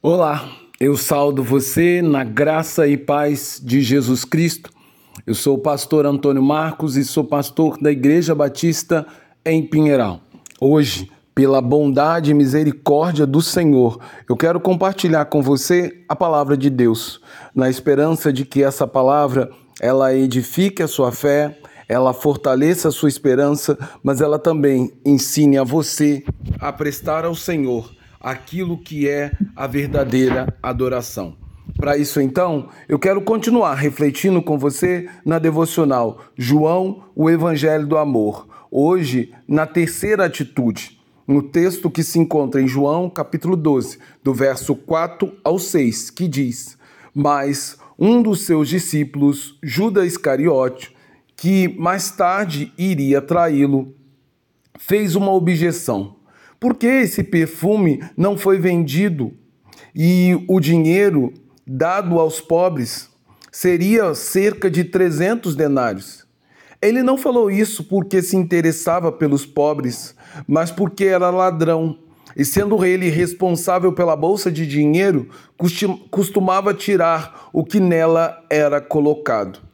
Olá, eu saldo você na graça e paz de Jesus Cristo. Eu sou o pastor Antônio Marcos e sou pastor da Igreja Batista em Pinheiral. Hoje, pela bondade e misericórdia do Senhor, eu quero compartilhar com você a palavra de Deus, na esperança de que essa palavra ela edifique a sua fé, ela fortaleça a sua esperança, mas ela também ensine a você a prestar ao Senhor aquilo que é a verdadeira adoração. Para isso, então, eu quero continuar refletindo com você na devocional João, o Evangelho do Amor. Hoje, na terceira atitude, no texto que se encontra em João, capítulo 12, do verso 4 ao 6, que diz: Mas um dos seus discípulos, Judas Iscariote, que mais tarde iria traí-lo, fez uma objeção. Por que esse perfume não foi vendido e o dinheiro dado aos pobres seria cerca de 300 denários? Ele não falou isso porque se interessava pelos pobres, mas porque era ladrão. E sendo ele responsável pela bolsa de dinheiro, costumava tirar o que nela era colocado.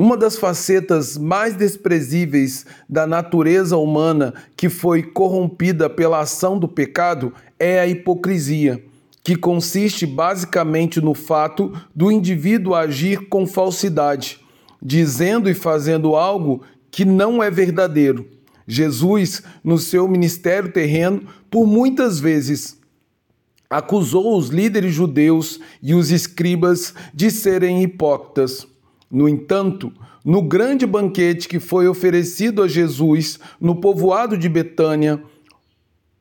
Uma das facetas mais desprezíveis da natureza humana que foi corrompida pela ação do pecado é a hipocrisia, que consiste basicamente no fato do indivíduo agir com falsidade, dizendo e fazendo algo que não é verdadeiro. Jesus, no seu ministério terreno, por muitas vezes acusou os líderes judeus e os escribas de serem hipócritas. No entanto, no grande banquete que foi oferecido a Jesus no povoado de Betânia,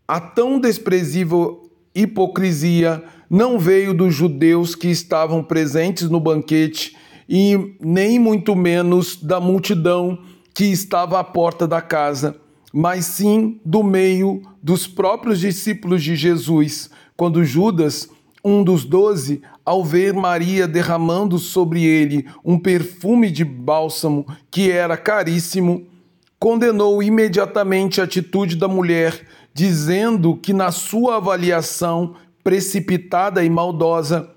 a tão desprezível hipocrisia não veio dos judeus que estavam presentes no banquete e nem muito menos da multidão que estava à porta da casa, mas sim do meio dos próprios discípulos de Jesus, quando Judas um dos doze, ao ver Maria derramando sobre ele um perfume de bálsamo que era caríssimo, condenou imediatamente a atitude da mulher, dizendo que, na sua avaliação precipitada e maldosa,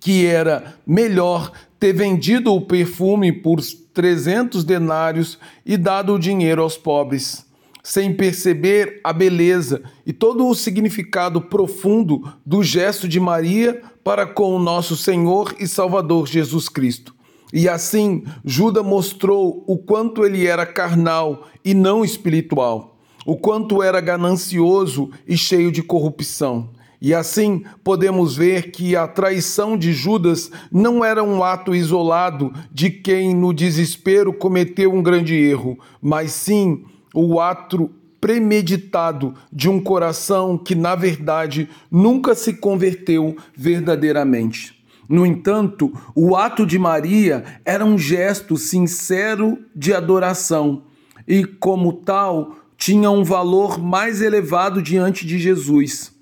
que era melhor ter vendido o perfume por 300 denários e dado o dinheiro aos pobres sem perceber a beleza e todo o significado profundo do gesto de Maria para com o nosso Senhor e Salvador Jesus Cristo. E assim, Judas mostrou o quanto ele era carnal e não espiritual, o quanto era ganancioso e cheio de corrupção. E assim podemos ver que a traição de Judas não era um ato isolado de quem, no desespero, cometeu um grande erro, mas sim o ato premeditado de um coração que, na verdade, nunca se converteu verdadeiramente. No entanto, o ato de Maria era um gesto sincero de adoração e, como tal, tinha um valor mais elevado diante de Jesus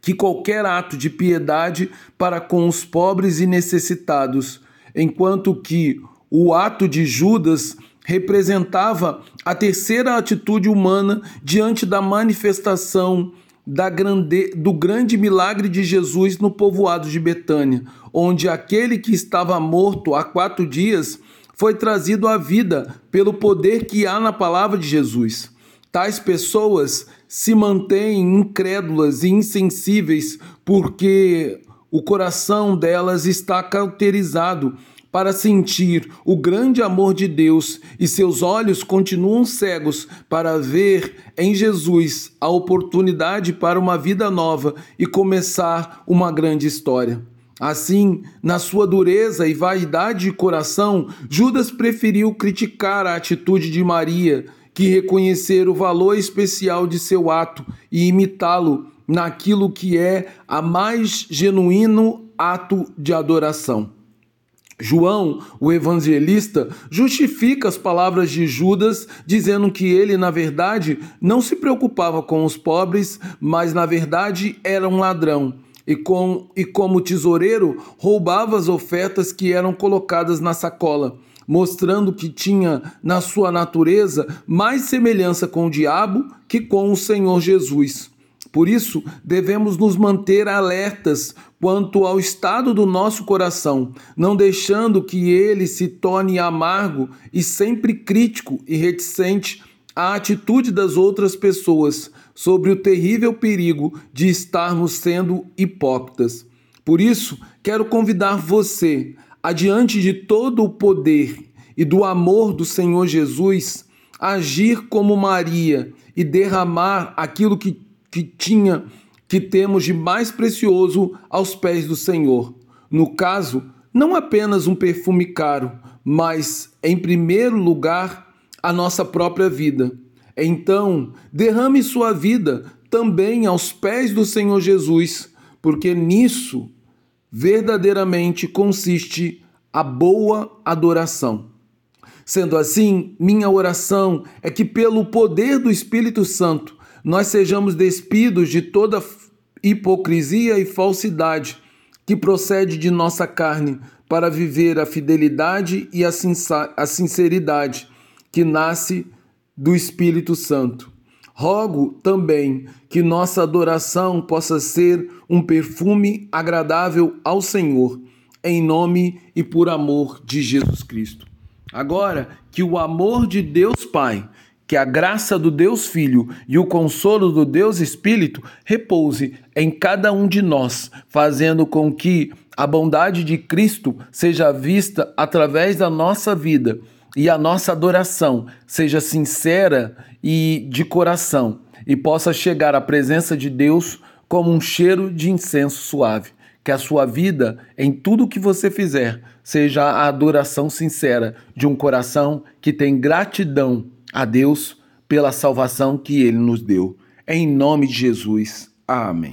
que qualquer ato de piedade para com os pobres e necessitados, enquanto que o ato de Judas representava a terceira atitude humana diante da manifestação da grande, do grande milagre de Jesus no povoado de Betânia, onde aquele que estava morto há quatro dias foi trazido à vida pelo poder que há na palavra de Jesus. Tais pessoas se mantêm incrédulas e insensíveis porque o coração delas está cauterizado para sentir o grande amor de Deus e seus olhos continuam cegos para ver em Jesus a oportunidade para uma vida nova e começar uma grande história. Assim, na sua dureza e vaidade de coração, Judas preferiu criticar a atitude de Maria que reconhecer o valor especial de seu ato e imitá-lo naquilo que é a mais genuíno ato de adoração. João, o evangelista, justifica as palavras de Judas, dizendo que ele, na verdade, não se preocupava com os pobres, mas, na verdade, era um ladrão. E, com, e como tesoureiro, roubava as ofertas que eram colocadas na sacola, mostrando que tinha na sua natureza mais semelhança com o diabo que com o Senhor Jesus. Por isso, devemos nos manter alertas quanto ao estado do nosso coração, não deixando que ele se torne amargo e sempre crítico e reticente à atitude das outras pessoas sobre o terrível perigo de estarmos sendo hipócritas. Por isso, quero convidar você, adiante de todo o poder e do amor do Senhor Jesus, a agir como Maria e derramar aquilo que que tinha, que temos de mais precioso aos pés do Senhor. No caso, não apenas um perfume caro, mas, em primeiro lugar, a nossa própria vida. Então, derrame sua vida também aos pés do Senhor Jesus, porque nisso verdadeiramente consiste a boa adoração. Sendo assim, minha oração é que, pelo poder do Espírito Santo, nós sejamos despidos de toda hipocrisia e falsidade que procede de nossa carne, para viver a fidelidade e a sinceridade que nasce do Espírito Santo. Rogo também que nossa adoração possa ser um perfume agradável ao Senhor, em nome e por amor de Jesus Cristo. Agora, que o amor de Deus Pai que a graça do Deus Filho e o consolo do Deus Espírito repouse em cada um de nós, fazendo com que a bondade de Cristo seja vista através da nossa vida e a nossa adoração seja sincera e de coração e possa chegar à presença de Deus como um cheiro de incenso suave. Que a sua vida, em tudo que você fizer, seja a adoração sincera de um coração que tem gratidão a Deus pela salvação que ele nos deu. Em nome de Jesus. Amém.